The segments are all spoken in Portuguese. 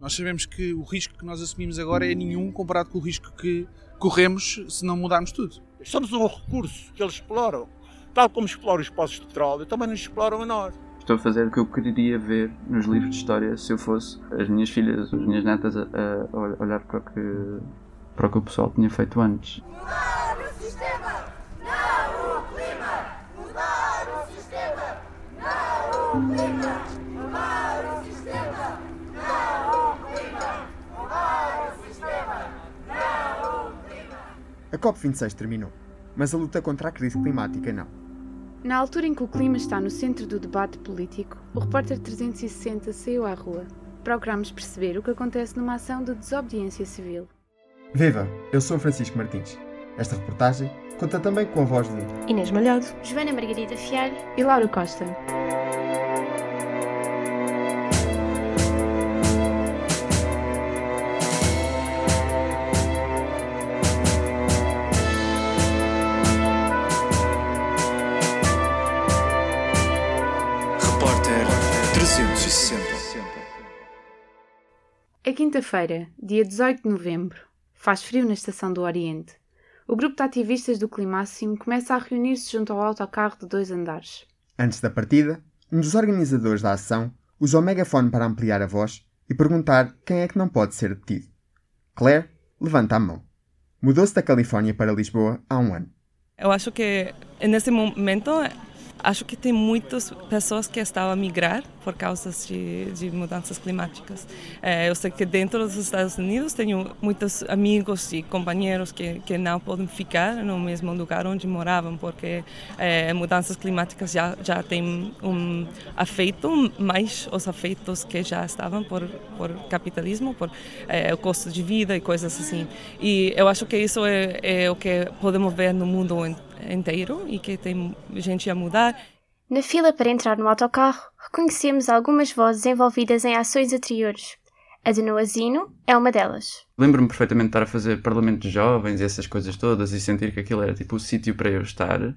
Nós sabemos que o risco que nós assumimos agora é nenhum comparado com o risco que corremos se não mudarmos tudo. Somos um recurso que eles exploram. Tal como exploram os poços de petróleo, também nos exploram a nós. Estou a fazer o que eu queria ver nos livros de história se eu fosse as minhas filhas, as minhas netas a, a olhar para o, que, para o que o pessoal tinha feito antes. COP26 terminou, mas a luta contra a crise climática não. Na altura em que o clima está no centro do debate político, o repórter 360 saiu à rua. Procuramos perceber o que acontece numa ação de desobediência civil. Viva! Eu sou Francisco Martins. Esta reportagem conta também com a voz de Inês Malhado, Joana Margarida Fialho e Laura Costa. Quinta-feira, dia 18 de novembro. Faz frio na estação do Oriente. O grupo de ativistas do Climáximo começa a reunir-se junto ao autocarro de dois andares. Antes da partida, um dos organizadores da ação usa o megafone para ampliar a voz e perguntar quem é que não pode ser detido. Claire levanta a mão. Mudou-se da Califórnia para Lisboa há um ano. Eu acho que nesse momento acho que tem muitas pessoas que estão a migrar por causa de, de mudanças climáticas. É, eu sei que dentro dos Estados Unidos tenho muitos amigos e companheiros que, que não podem ficar no mesmo lugar onde moravam porque é, mudanças climáticas já já têm um afeto mais os afetos que já estavam por por capitalismo, por é, o custo de vida e coisas assim. E eu acho que isso é, é o que podemos ver no mundo inteiro e que tem gente a mudar. Na fila para entrar no autocarro, reconhecemos algumas vozes envolvidas em ações anteriores. A de Noazino é uma delas. Lembro-me perfeitamente de estar a fazer Parlamento de Jovens e essas coisas todas e sentir que aquilo era tipo o sítio para eu estar.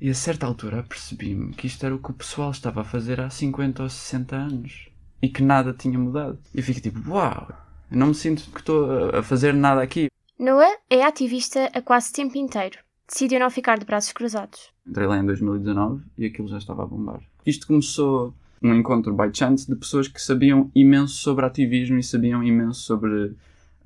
E a certa altura percebi-me que isto era o que o pessoal estava a fazer há 50 ou 60 anos e que nada tinha mudado. E eu fiquei tipo, uau, eu não me sinto que estou a fazer nada aqui. Noah é ativista a quase tempo inteiro decidiu não ficar de braços cruzados. Entrei lá em 2019 e aquilo já estava a bombar. Isto começou um encontro by chance de pessoas que sabiam imenso sobre ativismo e sabiam imenso sobre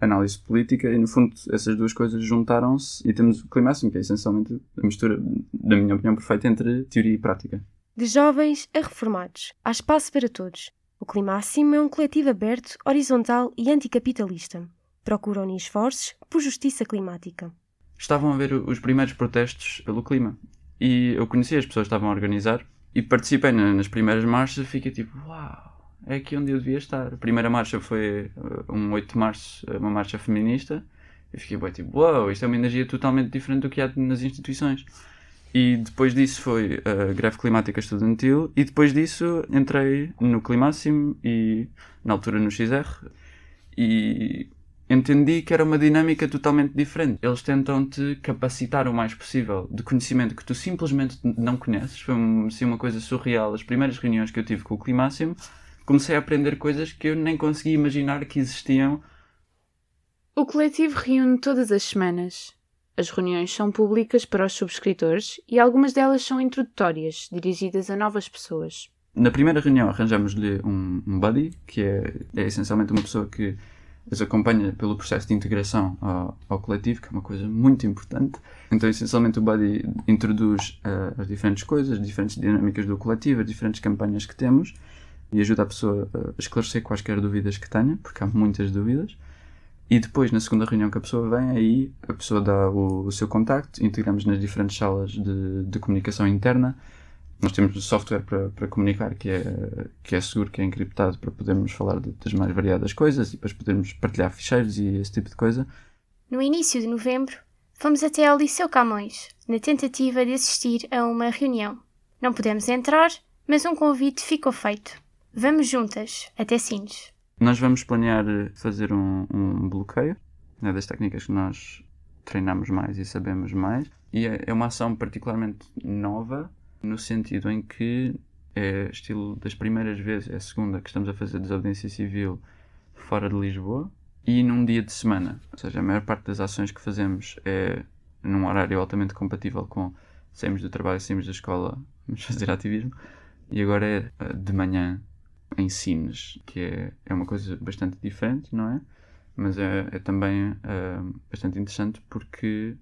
análise política e no fundo essas duas coisas juntaram-se e temos o Climáximo, que é essencialmente a mistura, na minha opinião, perfeita entre teoria e prática. De jovens a reformados, há espaço para todos. O Climáximo é um coletivo aberto, horizontal e anticapitalista. Procura unir esforços por justiça climática estavam a ver os primeiros protestos pelo clima. E eu conhecia as pessoas que estavam a organizar e participei nas primeiras marchas e fiquei tipo, uau, é aqui onde eu devia estar. A primeira marcha foi uh, um 8 de março, uma marcha feminista. E fiquei bem tipo, uau, isto é uma energia totalmente diferente do que há nas instituições. E depois disso foi a greve climática estudantil e depois disso entrei no Climáximo e na altura no XR e entendi que era uma dinâmica totalmente diferente. Eles tentam te capacitar o mais possível de conhecimento que tu simplesmente não conheces. Foi assim, uma coisa surreal. As primeiras reuniões que eu tive com o Climáximo, comecei a aprender coisas que eu nem conseguia imaginar que existiam. O coletivo reúne todas as semanas. As reuniões são públicas para os subscritores e algumas delas são introdutórias, dirigidas a novas pessoas. Na primeira reunião arranjamos-lhe um, um buddy, que é, é essencialmente uma pessoa que as acompanha pelo processo de integração ao, ao, coletivo, que é uma coisa muito importante. Então, essencialmente, o Buddy introduz uh, as diferentes coisas, as diferentes dinâmicas do coletivo, as diferentes campanhas que temos e ajuda a pessoa a esclarecer quaisquer dúvidas que tenha, porque há muitas dúvidas. E depois, na segunda reunião que a pessoa vem, aí a pessoa dá o, o seu contacto, integramos nas diferentes salas de, de comunicação interna nós temos software para, para comunicar que é, que é seguro, que é encriptado para podermos falar de, das mais variadas coisas e depois podermos partilhar ficheiros e esse tipo de coisa. No início de novembro, fomos até ao Liceu Camões, na tentativa de assistir a uma reunião. Não pudemos entrar, mas um convite ficou feito. Vamos juntas, até Sines. Nós vamos planear fazer um, um bloqueio, é das técnicas que nós treinamos mais e sabemos mais, e é, é uma ação particularmente nova no sentido em que é estilo das primeiras vezes, é a segunda que estamos a fazer desobediência civil fora de Lisboa e num dia de semana. Ou seja, a maior parte das ações que fazemos é num horário altamente compatível com saímos do trabalho, saímos da escola, vamos fazer ativismo. E agora é eh, de manhã em Sines, que é, é uma coisa bastante diferente, não é? Mas é, é também uh, bastante interessante porque,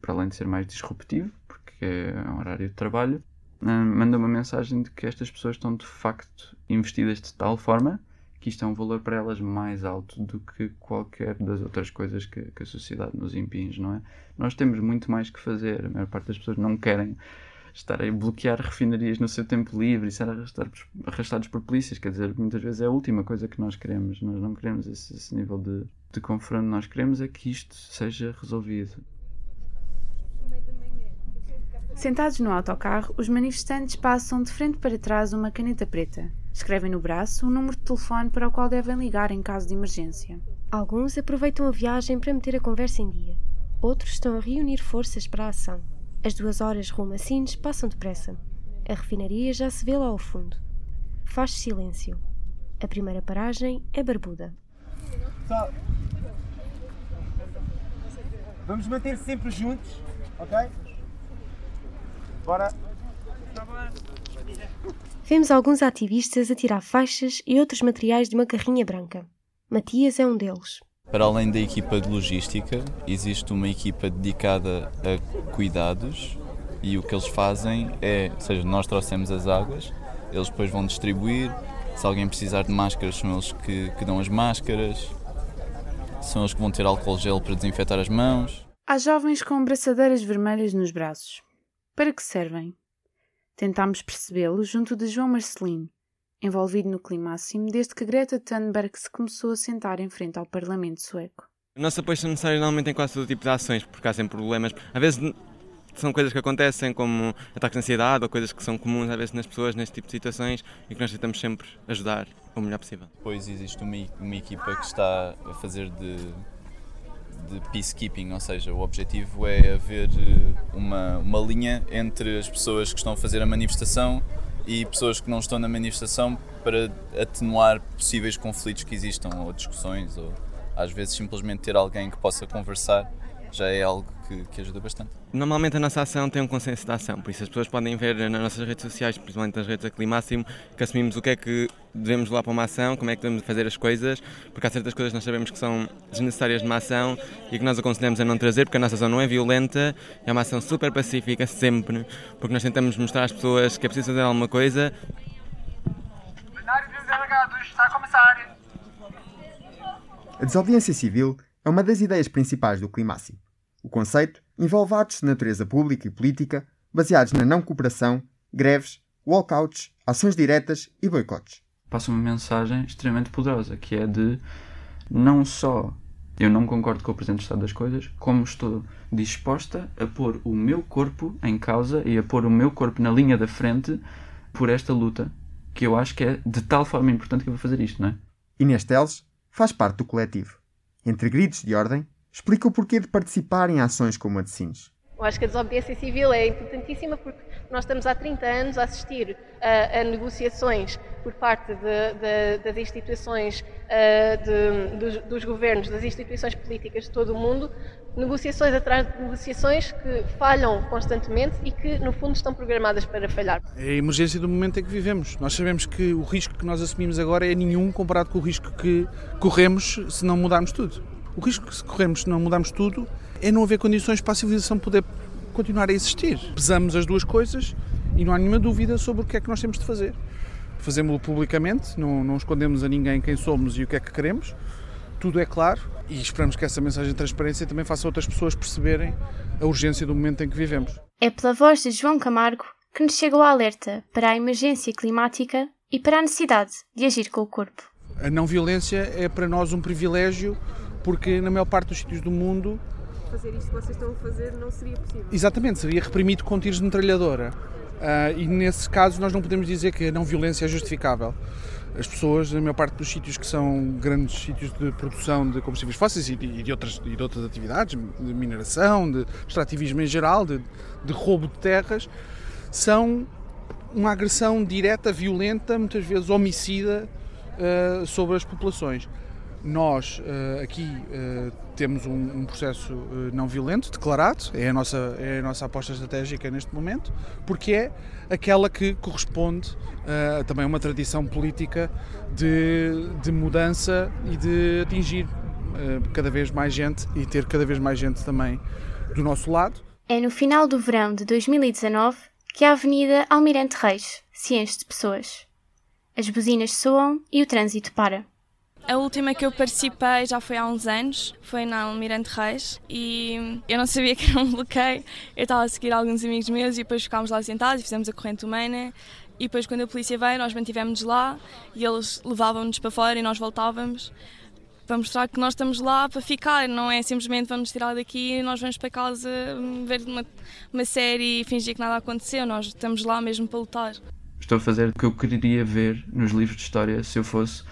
para além de ser mais disruptivo, porque é um horário de trabalho, manda uma mensagem de que estas pessoas estão de facto investidas de tal forma que isto é um valor para elas mais alto do que qualquer das outras coisas que, que a sociedade nos impinge, não é? Nós temos muito mais que fazer, a maior parte das pessoas não querem estar a bloquear refinarias no seu tempo livre e ser arrastados, arrastados por polícias. Quer dizer, muitas vezes é a última coisa que nós queremos. Nós não queremos esse, esse nível de, de confronto. Nós queremos é que isto seja resolvido. Sentados no autocarro, os manifestantes passam de frente para trás uma caneta preta. Escrevem no braço um número de telefone para o qual devem ligar em caso de emergência. Alguns aproveitam a viagem para meter a conversa em dia. Outros estão a reunir forças para a ação. As duas horas rumo a Sines passam depressa. A refinaria já se vê lá ao fundo. Faz silêncio. A primeira paragem é Barbuda. Vamos manter sempre juntos, ok? Bora. Vemos alguns ativistas a tirar faixas e outros materiais de uma carrinha branca. Matias é um deles. Para além da equipa de logística, existe uma equipa dedicada a cuidados e o que eles fazem é, ou seja, nós trouxemos as águas, eles depois vão distribuir. Se alguém precisar de máscaras, são eles que, que dão as máscaras, são eles que vão ter álcool gel para desinfetar as mãos. Há jovens com braçadeiras vermelhas nos braços. Para que servem? Tentámos percebê-lo junto de João Marcelino, envolvido no climáximo desde que Greta Thunberg se começou a sentar em frente ao Parlamento sueco. O nosso apoio é necessário normalmente em quase todo tipo de ações, porque há sempre problemas. Às vezes são coisas que acontecem, como ataques de ansiedade ou coisas que são comuns às vezes nas pessoas neste tipo de situações e que nós tentamos sempre ajudar o melhor possível. Depois existe uma, uma equipa que está a fazer de, de peacekeeping, ou seja, o objetivo é haver uma, uma linha entre as pessoas que estão a fazer a manifestação e pessoas que não estão na manifestação para atenuar possíveis conflitos que existam ou discussões ou às vezes simplesmente ter alguém que possa conversar já é algo que, que, ajuda bastante. Normalmente a nossa ação tem um consenso de ação, por isso as pessoas podem ver nas nossas redes sociais, principalmente nas redes da Climáximo, que assumimos o que é que devemos levar para uma ação, como é que devemos fazer as coisas, porque há certas coisas que nós sabemos que são desnecessárias numa ação e que nós aconselhamos a não trazer, porque a nossa ação não é violenta, é uma ação super pacífica sempre, porque nós tentamos mostrar às pessoas que é preciso fazer alguma coisa. Plenário dos delegados, está a começar. A desobediência civil é uma das ideias principais do Climáximo. O conceito envolve atos de natureza pública e política baseados na não cooperação, greves, walkouts, ações diretas e boicotes. Passa uma mensagem extremamente poderosa, que é de não só eu não concordo com o presente estado das coisas, como estou disposta a pôr o meu corpo em causa e a pôr o meu corpo na linha da frente por esta luta, que eu acho que é de tal forma importante que eu vou fazer isto, não é? Inês Teles faz parte do coletivo. Entre gritos de ordem, explica o porquê de participar em ações como a de Sines. Eu acho que a desobediência civil é importantíssima porque nós estamos há 30 anos a assistir a, a negociações por parte de, de, das instituições, de, dos, dos, governos, das instituições políticas de todo o mundo, negociações atrás de negociações que falham constantemente e que, no fundo, estão programadas para falhar. É a emergência do momento em que vivemos. Nós sabemos que o risco que nós assumimos agora é nenhum comparado com o risco que corremos se não mudarmos tudo. O risco que corremos se não mudarmos tudo é não haver condições para a civilização poder continuar a existir. Pesamos as duas coisas e não há nenhuma dúvida sobre o que é que nós temos de fazer. Fazemos-lo publicamente, não, não escondemos a ninguém quem somos e o que é que queremos. Tudo é claro e esperamos que essa mensagem de transparência também faça outras pessoas perceberem a urgência do momento em que vivemos. É pela voz de João Camargo que nos chega o alerta para a emergência climática e para a necessidade de agir com o corpo. A não violência é para nós um privilégio porque na maior parte dos sítios do mundo fazer isto que vocês estão a fazer não seria possível. Exatamente, seria reprimido com tiros de metralhadora. Uh, e nesse caso nós não podemos dizer que a não violência é justificável. As pessoas, na maior parte dos sítios que são grandes sítios de produção de combustíveis fósseis e de, e de outras, e de outras atividades, de mineração, de extrativismo em geral, de, de roubo de terras, são uma agressão direta, violenta, muitas vezes homicida uh, sobre as populações. Nós uh, aqui uh, temos um, processo uh, não violento declarado, é a, nossa, é a nossa aposta estratégica neste momento, porque é aquela que corresponde também a uma tradição política de, de mudança e de atingir cada vez mais gente e ter cada vez mais gente também do nosso lado. É no final do verão de 2019 que a Avenida Almirante Reis se enche de pessoas. As buzinas soam e o trânsito para. A última que eu participei já foi há uns anos, foi na Almirante Reis e eu não sabia que era um bloqueio. Eu estava a seguir alguns amigos meus e depois ficámos lá sentados e fizemos a corrente humana. E depois, quando a polícia veio, nós mantivemos lá e eles levavam-nos para fora e nós voltávamos para mostrar que nós estamos lá para ficar, não é simplesmente vamos tirar daqui e nós vamos para casa hum, ver uma, uma série e fingir que nada aconteceu. Nós estamos lá mesmo para lutar. Estou a fazer o que eu queria ver nos livros de história se eu fosse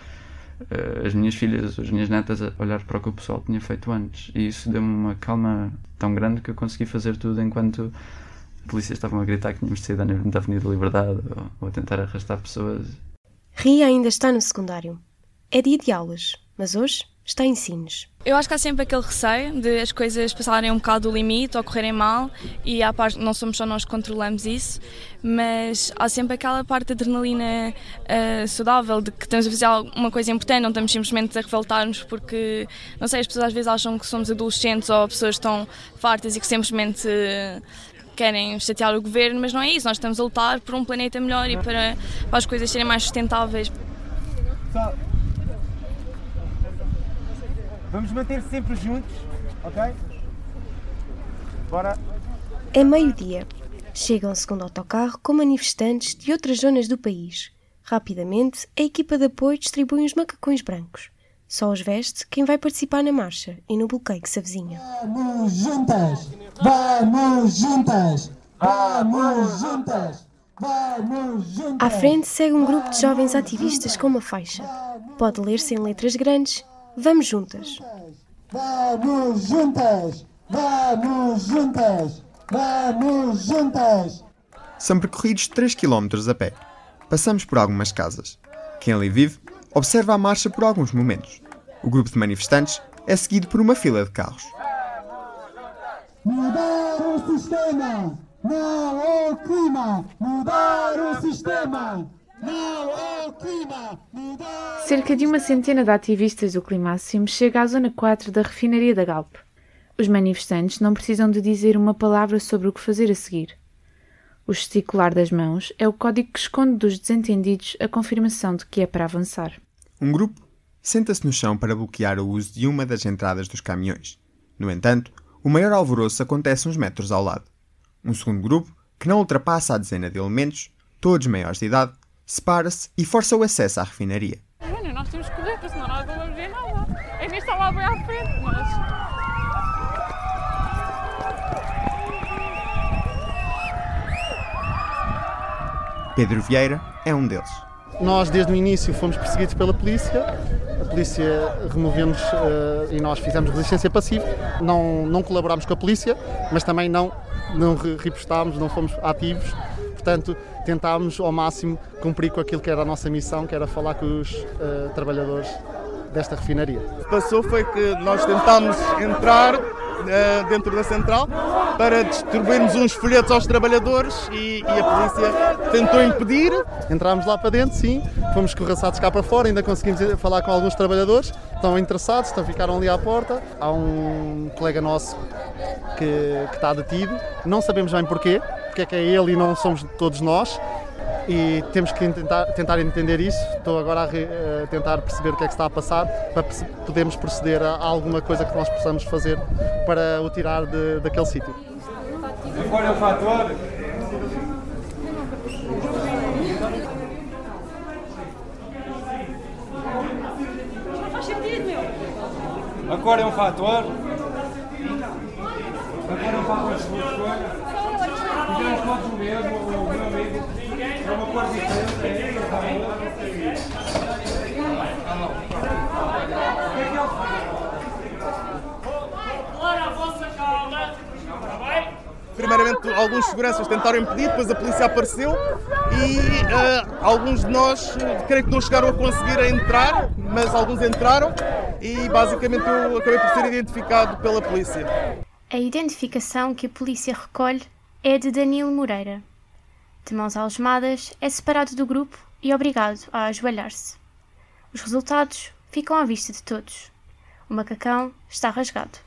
as minhas filhas, as minhas netas a olhar para o que o pessoal tinha feito antes. E isso deu-me uma calma tão grande que eu consegui fazer tudo enquanto polícias estavam a gritar que tínhamos sair da Avenida da Liberdade ou, ou a tentar arrastar pessoas. Ria ainda está no secundário. É dia de aulas, mas hoje está em Sines. Eu acho que há sempre aquele receio de as coisas passarem um bocado do limite ou correrem mal e à parte não somos só nós que controlamos isso, mas há sempre aquela parte de adrenalina uh, saudável de que estamos a fazer alguma coisa importante, não estamos simplesmente a revoltar-nos porque, não sei, as pessoas às vezes acham que somos adolescentes ou pessoas estão fartas e que simplesmente uh, querem chatear o governo, mas não é isso, nós estamos a lutar por um planeta melhor e para, para as coisas serem mais sustentáveis. Vamos manter sempre juntos, ok? Bora. É meio-dia. Chega um segundo autocarro com manifestantes de outras zonas do país. Rapidamente, a equipa de apoio distribui uns macacões brancos. Só os veste quem vai participar na marcha e no bloqueio que se avizinha. Vamos juntas! Vamos juntas! Vamos juntas! Vamos juntas! À frente segue um grupo de jovens ativistas com uma faixa. Pode ler-se em letras grandes Vamos juntas. Vamos juntas! Vamos juntas! Vamos juntas! São percorridos 3 km a pé. Passamos por algumas casas. Quem ali vive observa a marcha por alguns momentos. O grupo de manifestantes é seguido por uma fila de carros. Mudar o sistema! Não o clima! Mudar o sistema! Cerca de uma centena de ativistas do Climáximo chega à Zona 4 da refinaria da Galp. Os manifestantes não precisam de dizer uma palavra sobre o que fazer a seguir. O gesticular das mãos é o código que esconde dos desentendidos a confirmação de que é para avançar. Um grupo senta-se no chão para bloquear o uso de uma das entradas dos caminhões. No entanto, o maior alvoroço acontece uns metros ao lado. Um segundo grupo, que não ultrapassa a dezena de elementos, todos maiores de idade, separa-se e força o acesso à refinaria. Nós temos que correr, porque senão nós não vamos ver nada. É nem está lá bem à frente, mas... Pedro Vieira é um deles. Nós, desde o início, fomos perseguidos pela polícia. A polícia removeu-nos uh, e nós fizemos resistência passiva. Não, não colaborámos com a polícia, mas também não, não repostámos, não fomos ativos. Portanto, tentámos ao máximo cumprir com aquilo que era a nossa missão, que era falar com os uh, trabalhadores desta refinaria. O que passou foi que nós tentámos entrar uh, dentro da central para distribuirmos uns folhetos aos trabalhadores e, e, a polícia tentou impedir. Entrámos lá para dentro, sim, fomos corraçados cá para fora, ainda conseguimos falar com alguns trabalhadores, estão interessados, estão, ficaram ali à porta. Há um colega nosso que, que está detido, não sabemos bem porquê, porque é que é ele e não somos todos nós. E temos que tentar, tentar entender isso. Estou agora a, re, a, tentar perceber o que é que está a passar para podermos proceder a, alguma coisa que nós possamos fazer para o tirar de, daquele sítio. Qual é o fator? Agora é um fator. Agora é um fator Primeiramente, alguns seguranças tentaram impedir, depois a polícia apareceu e uh, alguns de nós, creio que não chegaram a conseguir entrar, mas alguns entraram e basicamente eu acabei por ser identificado pela polícia. A identificação que a polícia recolhe é de Danilo Moreira. De mãos algemadas, é separado do grupo e obrigado a ajoelhar-se. Os resultados ficam à vista de todos. O macacão está rasgado.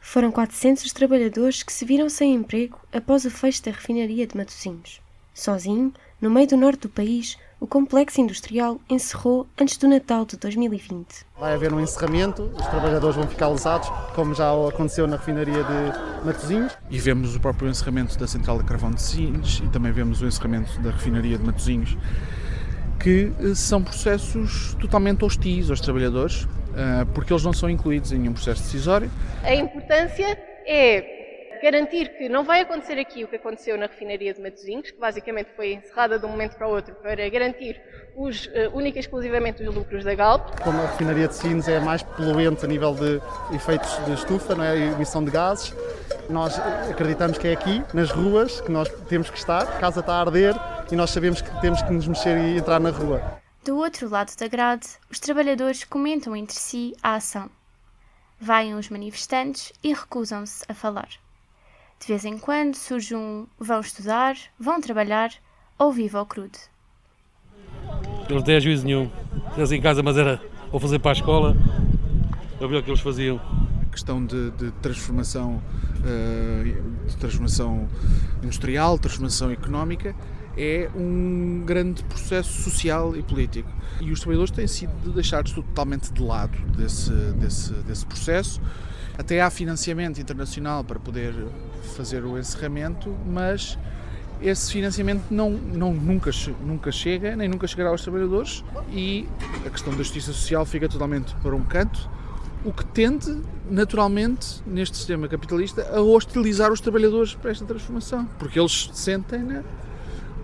Foram 400 os trabalhadores que se viram sem emprego após o fecho da refinaria de Matosinhos. Sozinho, no meio do norte do país, o complexo industrial encerrou antes do Natal de 2020. Vai haver um encerramento, os trabalhadores vão ficar lesados, como já aconteceu na refinaria de Matosinhos. E vemos o próprio encerramento da central de carvão de Sines e também vemos o encerramento da refinaria de Matosinhos, que eh, são processos totalmente hostis aos trabalhadores, eh, porque eles não são incluídos em nenhum processo decisório. A importância é garantir que não vai acontecer aqui o que aconteceu na refinaria de Matosinhos, que basicamente foi encerrada de um momento para o outro para garantir os, uh, única e exclusivamente os lucros da Galp. Como a refinaria de Sines é mais poluente a nível de efeitos de estufa, não é? a emissão de gases, nós acreditamos que é aqui, nas ruas, que nós temos que estar, a casa está a arder e nós sabemos que temos que nos mexer e entrar na rua. Do outro lado da grade, os trabalhadores comentam entre si a ação. Vêm os manifestantes e recusam-se a falar. De vez em quando surge um vão estudar, vão trabalhar ou viva ao crude. Eles não têm juízo nenhum. Eles em casa, mas era ou fazer para a escola, é o melhor que eles faziam. A questão de, de transformação, uh, de transformação industrial, transformação económica, é um grande processo social e político. E os trabalhadores têm sido deixados totalmente de lado desse, desse, desse processo. Até há financiamento internacional para poder fazer o encerramento, mas esse financiamento não, não, nunca, nunca chega, nem nunca chegará aos trabalhadores e a questão da justiça social fica totalmente para um canto, o que tende, naturalmente, neste sistema capitalista, a hostilizar os trabalhadores para esta transformação, porque eles sentem-na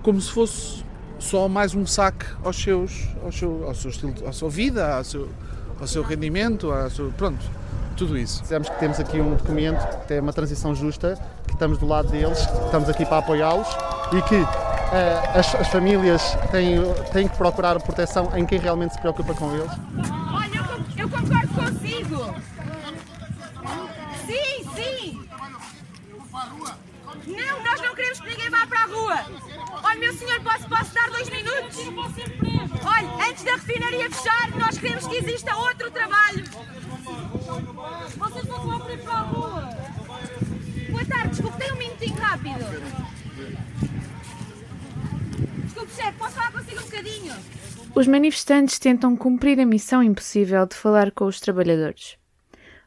como se fosse só mais um saque aos seus, ao seu, ao seu estilo, à sua vida, ao seu, ao seu rendimento, ao seu, pronto, tudo isso. Dizemos que temos aqui um documento que é uma transição justa, que estamos do lado deles, que estamos aqui para apoiá-los e que uh, as, as, famílias têm, têm que procurar proteção em quem realmente se preocupa com eles. Olha, eu, eu concordo consigo. Sim, sim. Não, nós não queremos que ninguém vá para a rua. Olha, meu senhor, posso, posso dar dois minutos? Olha, antes da refinaria fechar, nós queremos que exista outro trabalho. Vocês não vão para a rua. Boa tarde, desculpe, tem um Desculpe, chefe, posso falar consigo um bocadinho? Os manifestantes tentam cumprir a missão impossível de falar com os trabalhadores.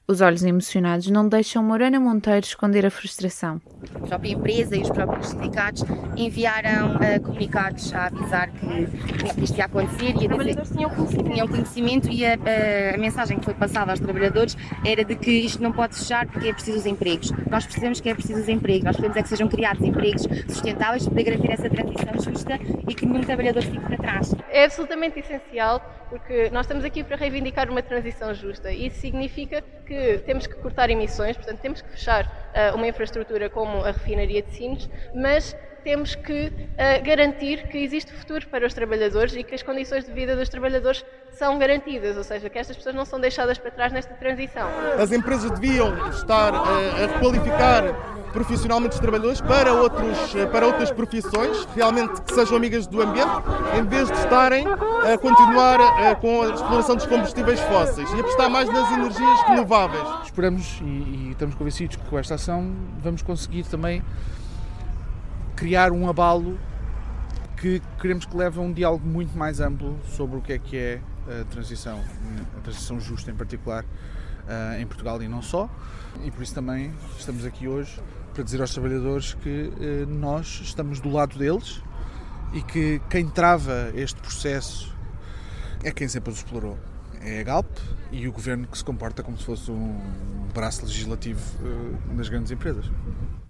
Os olhos emocionados não deixam Morana Monteiro esconder a frustração. A própria empresa e os próprios sindicatos enviaram uh, comunicados a avisar que, que isto ia acontecer e a dizer tinham conhecimento. tinham conhecimento e a, a, a, mensagem que foi passada aos trabalhadores era de que isto não pode fechar porque é preciso os empregos. Nós precisamos que é preciso os empregos, nós precisamos é que sejam criados empregos sustentáveis para garantir essa transição justa e que nenhum trabalhador fique para trás. É absolutamente essencial porque nós estamos aqui para reivindicar uma transição justa. Isso significa que temos que cortar emissões, portanto, temos que fechar uh, uma infraestrutura como a refinaria de Sines, mas temos que uh, garantir que existe futuro para os trabalhadores e que as condições de vida dos trabalhadores são garantidas, ou seja, que estas pessoas não são deixadas para trás nesta transição. As empresas deviam estar uh, a requalificar profissionalmente os trabalhadores para, outros, para outras profissões, realmente que sejam amigas do ambiente, em vez de estarem a continuar com a exploração dos combustíveis fósseis e apostar mais nas energias renováveis. Esperamos e, e estamos convencidos que com esta ação vamos conseguir também criar um abalo que queremos que leve a um diálogo muito mais amplo sobre o que é que é a transição, a transição justa em particular, em Portugal e não só. E por isso também estamos aqui hoje para dizer aos trabalhadores que nós estamos do lado deles e que quem trava este processo é quem sempre os explorou. É a Galp e o governo que se comporta como se fosse um braço legislativo das grandes empresas.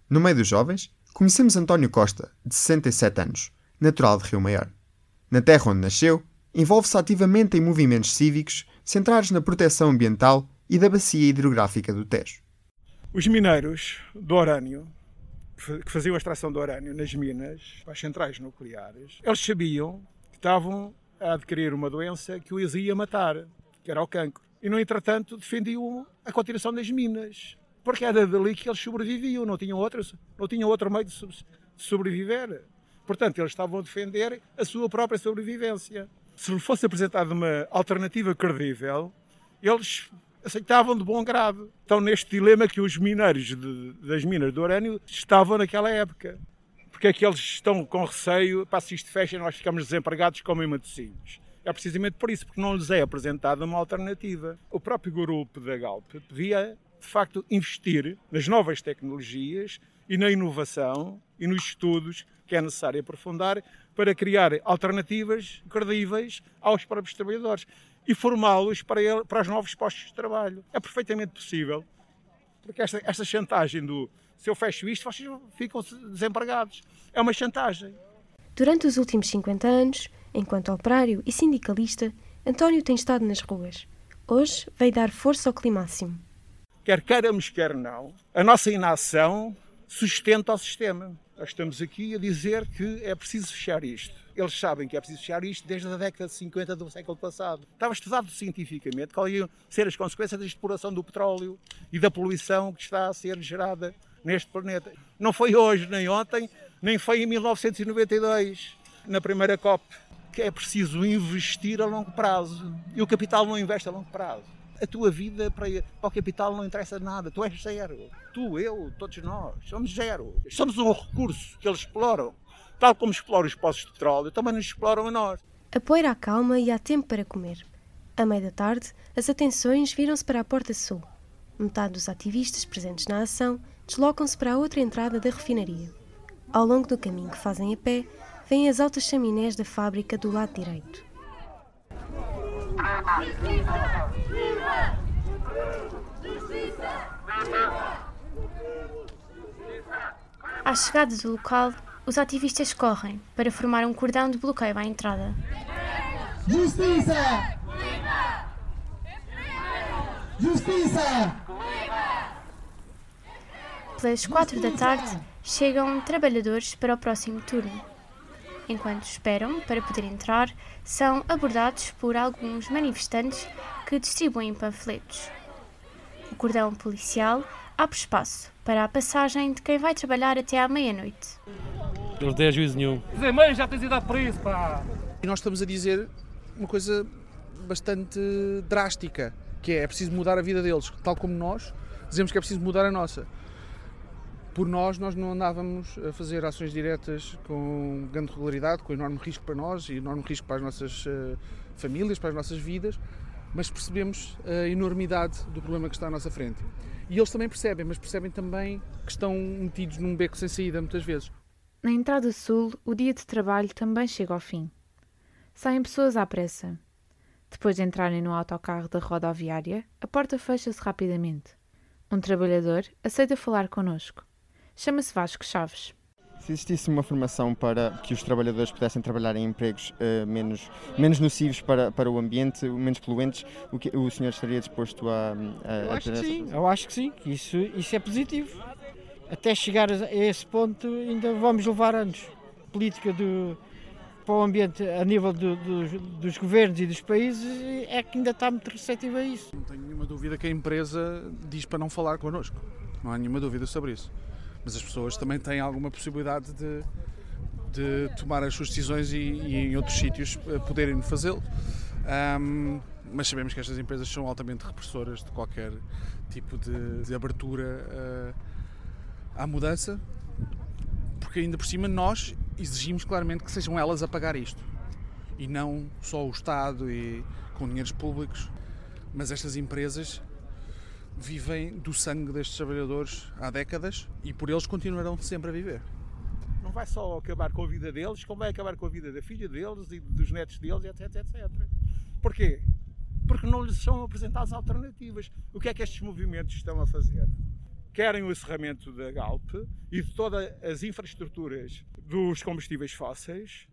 No meio dos jovens, conhecemos António Costa, de 67 anos, natural de Rio Maior. Na terra onde nasceu, envolve-se ativamente em movimentos cívicos centrados na proteção ambiental e da bacia hidrográfica do Tejo. Os mineiros do urânio, que faziam a extração do urânio nas minas, as centrais nucleares, eles sabiam que estavam a adquirir uma doença que os ia matar. que era o cancro. E, no entretanto, defendiam a continuação das minas, porque era dali que eles sobreviviam, não tinham, outra, não tinham outro meio de sobreviver. Portanto, eles estavam a defender a sua própria sobrevivência. Se lhe fosse apresentada uma alternativa credível, eles aceitavam de bom grado. Estão neste dilema que os mineiros de, das minas de urânio estavam naquela época. Porque é que eles estão com receio, para se isto fecha nós ficamos desempregados como em Matosinhos. É precisamente por isso, porque não lhes é apresentada uma alternativa. O próprio grupo da Galp podia, de facto, investir nas novas tecnologias e na inovação e nos estudos que é necessário aprofundar para criar alternativas credíveis aos próprios trabalhadores e formá-los para, ele, para os novos postos de trabalho. É perfeitamente possível, porque esta, esta chantagem do se eu fecho isto, vocês ficam desempregados. É uma chantagem. Durante os últimos 50 anos, enquanto operário e sindicalista, António tem estado nas ruas. Hoje veio dar força ao climáximo. Quer queiramos, quer não, a nossa inação sustenta o sistema. Estamos aqui a dizer que é preciso fechar isto. Eles sabem que é preciso fechar isto desde a década de 50 do século passado. Estava estudado cientificamente quais iam ser as consequências da exploração do petróleo e da poluição que está a ser gerada neste planeta. Não foi hoje, nem ontem, nem foi em 1992, na primeira COP, que é preciso investir a longo prazo. E o capital não investe a longo prazo. A tua vida para, para o capital não interessa nada. Tu és zero. Tu, eu, todos nós. Somos zero. Somos um recurso que eles exploram. Tal como exploram os poços de petróleo, também nos exploram a nós. A poeira acalma e há tempo para comer. À meia da tarde, as atenções viram-se para a porta sul. Metade dos ativistas presentes na ação deslocam-se para a outra entrada da refinaria. Ao longo do caminho que fazem a pé, vêm as altas chaminés da fábrica do lado direito. À chegada do local, os ativistas correm para formar um cordão de bloqueio à entrada. Justiça! Justiça! Pelas quatro da tarde, chegam trabalhadores para o próximo turno. Enquanto esperam para poder entrar, são abordados por alguns manifestantes que distribuem panfletos. O cordão policial abre espaço para a passagem de quem vai trabalhar até à meia-noite. Eles têm juízo nenhum. Dizer, mãe, já tens idade para isso, pá! E nós estamos a dizer uma coisa bastante drástica, que é, é preciso mudar a vida deles, tal como nós dizemos que é preciso mudar a nossa. Por nós, nós não andávamos a fazer ações diretas com grande regularidade, com enorme risco para nós e enorme risco para as nossas uh, famílias, para as nossas vidas, mas percebemos a enormidade do problema que está à nossa frente. E eles também percebem, mas percebem também que estão metidos num beco sem saída muitas vezes. Na entrada sul, o dia de trabalho também chega ao fim. Saem pessoas à pressa. Depois de entrarem no autocarro da rodoviária, a porta fecha-se rapidamente. Um trabalhador aceita falar connosco. Chama-se Vasco Chaves. Se existisse uma formação para que os trabalhadores pudessem trabalhar em empregos uh, menos, menos nocivos para, para o ambiente, menos poluentes, o, que, o senhor estaria disposto a, a, eu a acho que sim, Eu acho que sim, isso, isso é positivo. Até chegar a esse ponto ainda vamos levar anos. Política do, para o ambiente a nível do, do, dos governos e dos países é que ainda está muito receptiva a isso. Não tenho nenhuma dúvida que a empresa diz para não falar connosco. Não há nenhuma dúvida sobre isso mas as pessoas também têm alguma possibilidade de, de tomar as suas decisões e, e em outros sítios eh, poderem fazê-lo. Um, mas sabemos que estas empresas são altamente repressoras de qualquer tipo de, de abertura uh, à mudança, porque ainda por cima nós exigimos claramente que sejam elas a pagar isto e não só o Estado e com dinheiros públicos, mas estas empresas vivem do sangue destes trabalhadores há décadas e por eles continuarão sempre a viver. Não vai só acabar com a vida deles, como vai acabar com a vida da filha deles e dos netos deles, etc, etc. Porquê? Porque não lhes são apresentadas alternativas. O que é que estes movimentos estão a fazer? Querem o encerramento da Galp e de todas as infraestruturas dos combustíveis fósseis,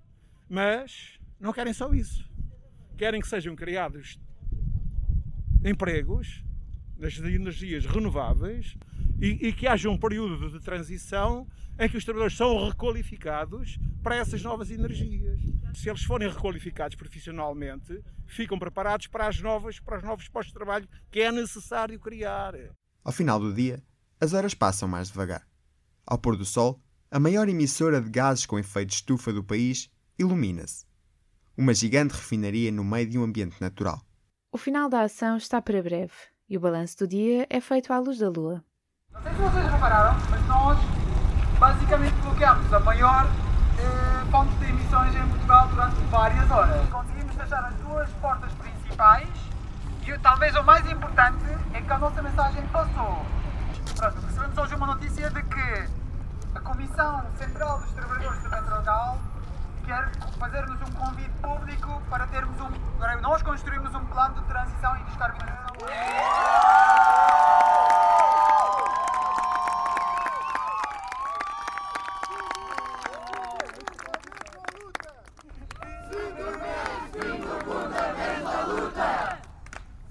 mas não querem só isso. Querem que sejam criados empregos nas energias renováveis e, e, que haja um período de transição em que os trabalhadores são requalificados para essas novas energias. Se eles forem requalificados profissionalmente, ficam preparados para, as novas, para os novos postos de trabalho que é necessário criar. Ao final do dia, as horas passam mais devagar. Ao pôr do sol, a maior emissora de gases com efeito de estufa do país ilumina-se. Uma gigante refinaria no meio de um ambiente natural. O final da ação está para breve e o balanço do dia é feito à luz da lua. Não sei se vocês repararam, mas nós basicamente bloqueamos a maior eh, de emissões em Portugal durante várias horas. Conseguimos fechar as duas portas principais e talvez o mais importante é que a nossa mensagem passou. Pronto, recebemos hoje uma notícia de que a Comissão Central dos Trabalhadores do Petrogal quer fazer-nos um convite público para termos um. para nós construirmos um plano de transição e descarbonização.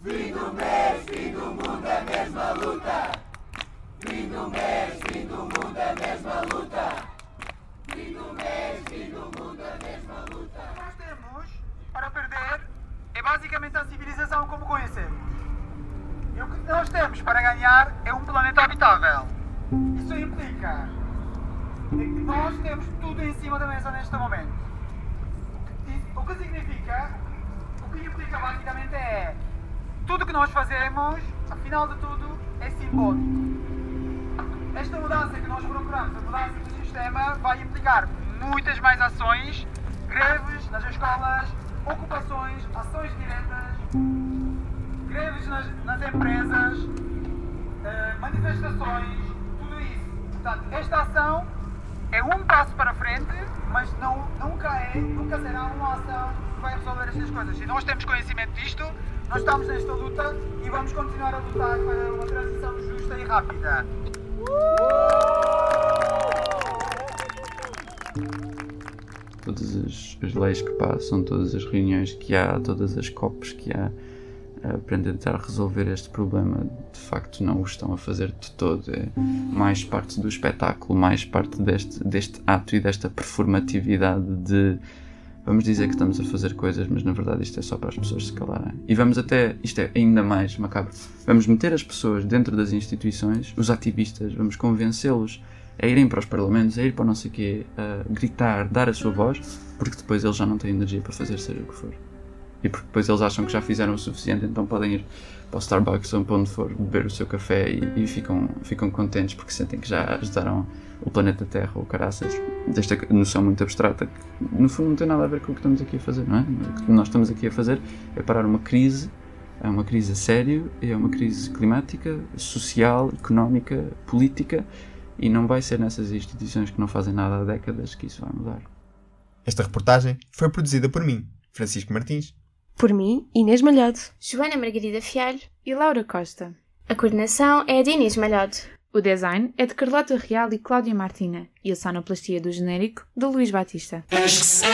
Fim do mês, fim do mundo, é a mesma luta. Fim do mês, fim do mundo, é a mesma luta. Fim do mês, fim do mundo, é a mesma luta. O que nós temos para perder é basicamente a civilização como conhecemos. E o que nós temos para ganhar é um planeta habitável. Isso implica é que nós temos tudo em cima da mesa neste momento. E o que significa, o que implica basicamente é tudo que nós fazemos, afinal de tudo, é simbólico. Esta mudança que nós procuramos, a mudança do sistema, vai implicar muitas mais ações, greves nas escolas, ocupações, ações diretas, greves nas, nas empresas, eh, manifestações, tudo isso. Portanto, esta ação é um passo para frente, mas não, nunca é, nunca será uma ação que vai resolver estas coisas. E nós temos conhecimento disto, nós estamos nesta luta e vamos continuar a lutar para uma transição justa e rápida. Todas as, as leis que passam, todas as reuniões que há, todas as COPs que há eh, para tentar resolver este problema, de facto não o estão a fazer de todo. É mais parte do espetáculo, mais parte deste, deste ato e desta performatividade de vamos dizer que estamos a fazer coisas, mas na verdade isto é só para as pessoas se calarem. E vamos até, isto é ainda mais macabro, vamos meter as pessoas dentro das instituições, os ativistas, vamos convencê-los a irem para os parlamentos, a ir para não sei o quê, a gritar, dar a sua voz, porque depois eles já não têm energia para fazer seja o que for. E porque depois eles acham que já fizeram o suficiente, então podem ir para o Starbucks ou para onde for beber o seu café e, e ficam, ficam contentes porque sentem que já ajudaram o planeta Terra ou caraças, desta noção muito abstrata que no fundo não tem nada a ver com o que estamos aqui a fazer, não é? O que nós estamos aqui a fazer é parar uma crise, é uma crise a sério, é uma crise climática, social, económica, política e não vai ser nessas instituições que não fazem nada há décadas que isso vai mudar. Esta reportagem foi produzida por mim, Francisco Martins. Por mim, Inês Malhado. Joana Margarida Fialho. E Laura Costa. A coordenação é de Inês Malhado. O design é de Carlota Real e Cláudia Martina e a sonoplastia do genérico de Luís Batista. Acho que se